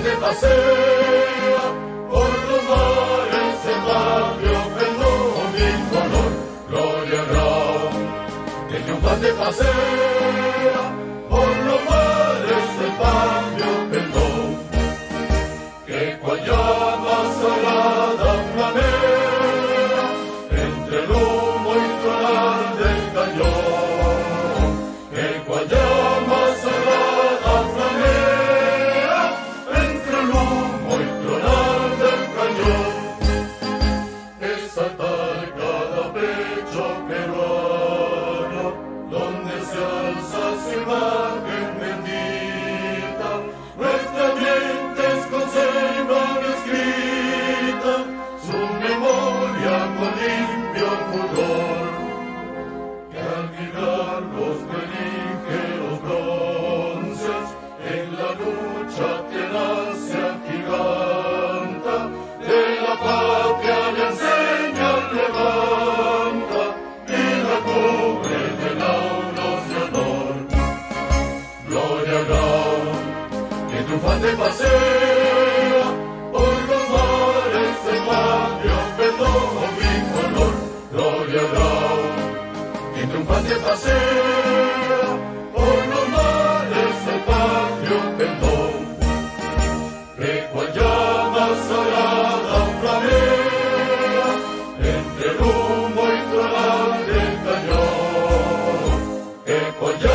pasea por los mares el barrio color. Gloria Grau, que triunfante pasea por los mares el barrio perdón. Que cual llama salada flamea entre el humo y tronar del cañón. Que cual llama limpio pudor. Que al vibrar los beligeros bronces en la lucha tenaz se agiganta, de la patria le enseña, levanta y la cubre de lauros de honor. Gloria Grau, que triunfante pasea perdón. Recuerda llama salada flamea entre el y tronar del cañón. Recuerda